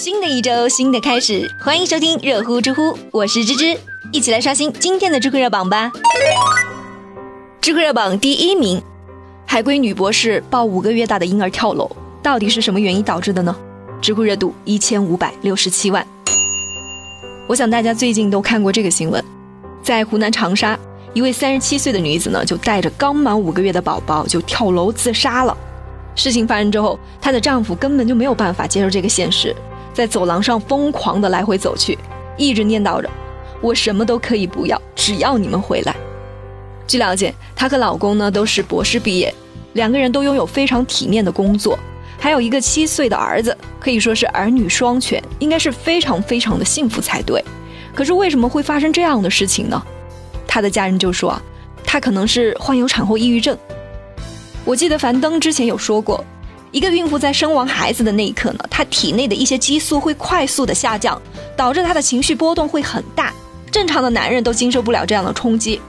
新的一周，新的开始，欢迎收听热乎知乎，我是芝芝，一起来刷新今天的知乎热榜吧。知乎热榜第一名，海归女博士抱五个月大的婴儿跳楼，到底是什么原因导致的呢？知乎热度一千五百六十七万。我想大家最近都看过这个新闻，在湖南长沙，一位三十七岁的女子呢，就带着刚满五个月的宝宝就跳楼自杀了。事情发生之后，她的丈夫根本就没有办法接受这个现实，在走廊上疯狂的来回走去，一直念叨着：“我什么都可以不要，只要你们回来。”据了解，她和老公呢都是博士毕业，两个人都拥有非常体面的工作，还有一个七岁的儿子，可以说是儿女双全，应该是非常非常的幸福才对。可是为什么会发生这样的事情呢？她的家人就说啊，她可能是患有产后抑郁症。我记得樊登之前有说过，一个孕妇在生完孩子的那一刻呢，她体内的一些激素会快速的下降，导致她的情绪波动会很大。正常的男人都经受不了这样的冲击，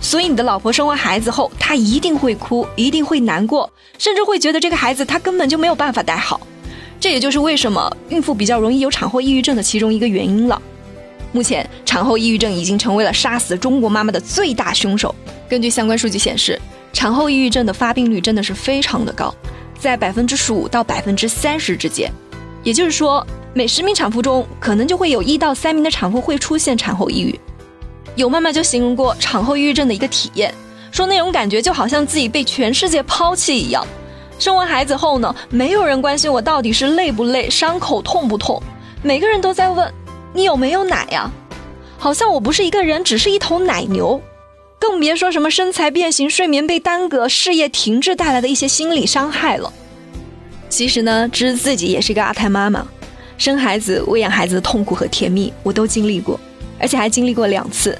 所以你的老婆生完孩子后，她一定会哭，一定会难过，甚至会觉得这个孩子她根本就没有办法带好。这也就是为什么孕妇比较容易有产后抑郁症的其中一个原因了。目前，产后抑郁症已经成为了杀死中国妈妈的最大凶手。根据相关数据显示。产后抑郁症的发病率真的是非常的高，在百分之十五到百分之三十之间，也就是说，每十名产妇中可能就会有一到三名的产妇会出现产后抑郁。有妈妈就形容过产后抑郁症的一个体验，说那种感觉就好像自己被全世界抛弃一样。生完孩子后呢，没有人关心我到底是累不累，伤口痛不痛，每个人都在问你有没有奶呀，好像我不是一个人，只是一头奶牛。更别说什么身材变形、睡眠被耽搁、事业停滞带来的一些心理伤害了。其实呢，芝自己也是一个二胎妈妈，生孩子、喂养孩子的痛苦和甜蜜我都经历过，而且还经历过两次，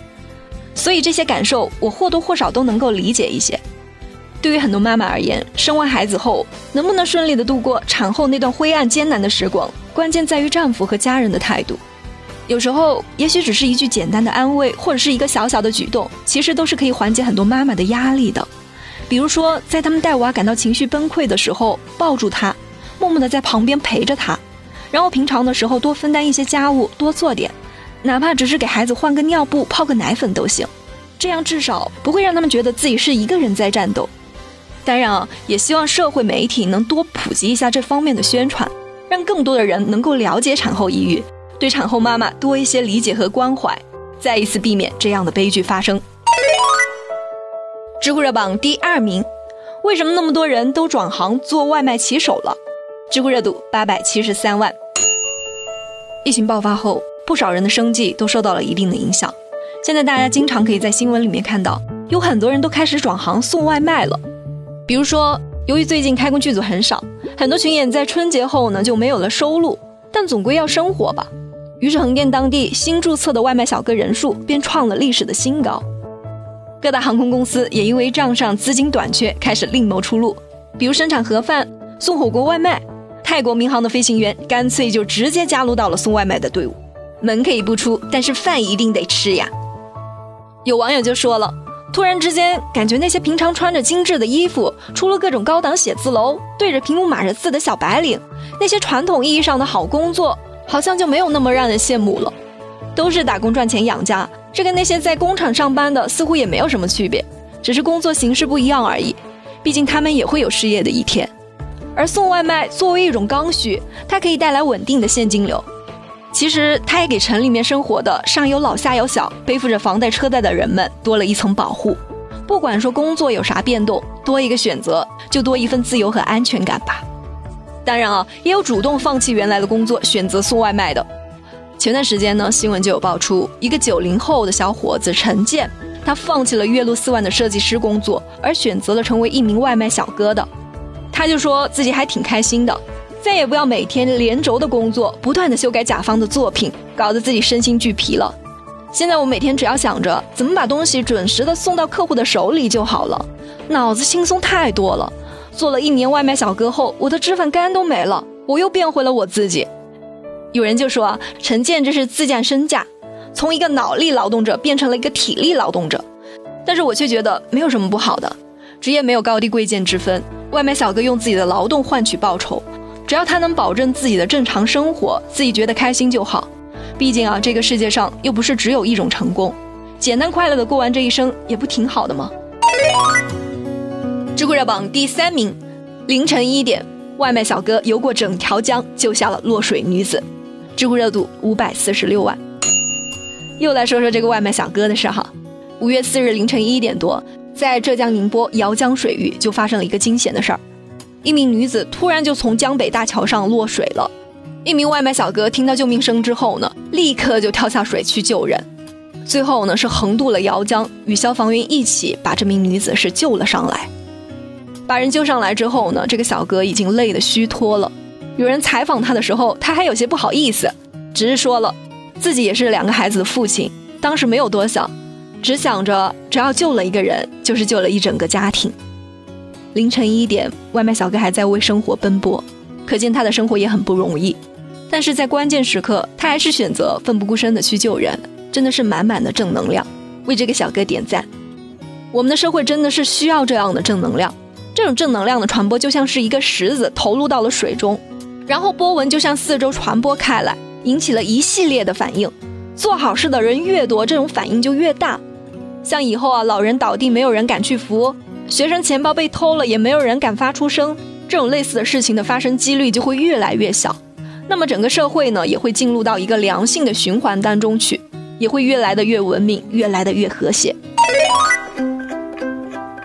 所以这些感受我或多或少都能够理解一些。对于很多妈妈而言，生完孩子后能不能顺利的度过产后那段灰暗艰难的时光，关键在于丈夫和家人的态度。有时候，也许只是一句简单的安慰，或者是一个小小的举动，其实都是可以缓解很多妈妈的压力的。比如说，在他们带娃感到情绪崩溃的时候，抱住他，默默的在旁边陪着他，然后平常的时候多分担一些家务，多做点，哪怕只是给孩子换个尿布、泡个奶粉都行，这样至少不会让他们觉得自己是一个人在战斗。当然啊，也希望社会媒体能多普及一下这方面的宣传，让更多的人能够了解产后抑郁。对产后妈妈多一些理解和关怀，再一次避免这样的悲剧发生。知乎热榜第二名，为什么那么多人都转行做外卖骑手了？知乎热度八百七十三万。疫情爆发后，不少人的生计都受到了一定的影响。现在大家经常可以在新闻里面看到，有很多人都开始转行送外卖了。比如说，由于最近开工剧组很少，很多群演在春节后呢就没有了收入，但总归要生活吧。于是，横店当地新注册的外卖小哥人数便创了历史的新高。各大航空公司也因为账上资金短缺，开始另谋出路，比如生产盒饭、送火锅外卖。泰国民航的飞行员干脆就直接加入到了送外卖的队伍。门可以不出，但是饭一定得吃呀。有网友就说了：“突然之间，感觉那些平常穿着精致的衣服、出了各种高档写字楼、对着屏幕码着字的小白领，那些传统意义上的好工作。”好像就没有那么让人羡慕了，都是打工赚钱养家，这跟那些在工厂上班的似乎也没有什么区别，只是工作形式不一样而已。毕竟他们也会有失业的一天。而送外卖作为一种刚需，它可以带来稳定的现金流。其实它也给城里面生活的上有老下有小、背负着房贷车贷的人们多了一层保护。不管说工作有啥变动，多一个选择就多一份自由和安全感吧。当然啊，也有主动放弃原来的工作，选择送外卖的。前段时间呢，新闻就有爆出一个九零后的小伙子陈建，他放弃了月入四万的设计师工作，而选择了成为一名外卖小哥的。他就说自己还挺开心的，再也不要每天连轴的工作，不断的修改甲方的作品，搞得自己身心俱疲了。现在我每天只要想着怎么把东西准时的送到客户的手里就好了，脑子轻松太多了。做了一年外卖小哥后，我的脂肪肝都没了，我又变回了我自己。有人就说，陈建这是自降身价，从一个脑力劳动者变成了一个体力劳动者。但是我却觉得没有什么不好的，职业没有高低贵贱之分。外卖小哥用自己的劳动换取报酬，只要他能保证自己的正常生活，自己觉得开心就好。毕竟啊，这个世界上又不是只有一种成功，简单快乐的过完这一生也不挺好的吗？知乎热榜第三名，凌晨一点，外卖小哥游过整条江，救下了落水女子，知乎热度五百四十六万。又来说说这个外卖小哥的事哈。五月四日凌晨一点多，在浙江宁波姚江水域就发生了一个惊险的事儿。一名女子突然就从江北大桥上落水了，一名外卖小哥听到救命声之后呢，立刻就跳下水去救人，最后呢是横渡了姚江，与消防员一起把这名女子是救了上来。把人救上来之后呢，这个小哥已经累得虚脱了。有人采访他的时候，他还有些不好意思，只是说了自己也是两个孩子的父亲，当时没有多想，只想着只要救了一个人，就是救了一整个家庭。凌晨一点，外卖小哥还在为生活奔波，可见他的生活也很不容易。但是在关键时刻，他还是选择奋不顾身的去救人，真的是满满的正能量。为这个小哥点赞。我们的社会真的是需要这样的正能量，这种正能量的传播就像是一个石子投入到了水中，然后波纹就向四周传播开来，引起了一系列的反应。做好事的人越多，这种反应就越大。像以后啊，老人倒地，没有人敢去扶。学生钱包被偷了，也没有人敢发出声，这种类似的事情的发生几率就会越来越小，那么整个社会呢，也会进入到一个良性的循环当中去，也会越来的越文明，越来的越和谐。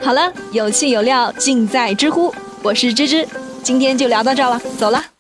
好了，有趣有料尽在知乎，我是芝芝，今天就聊到这了，走了。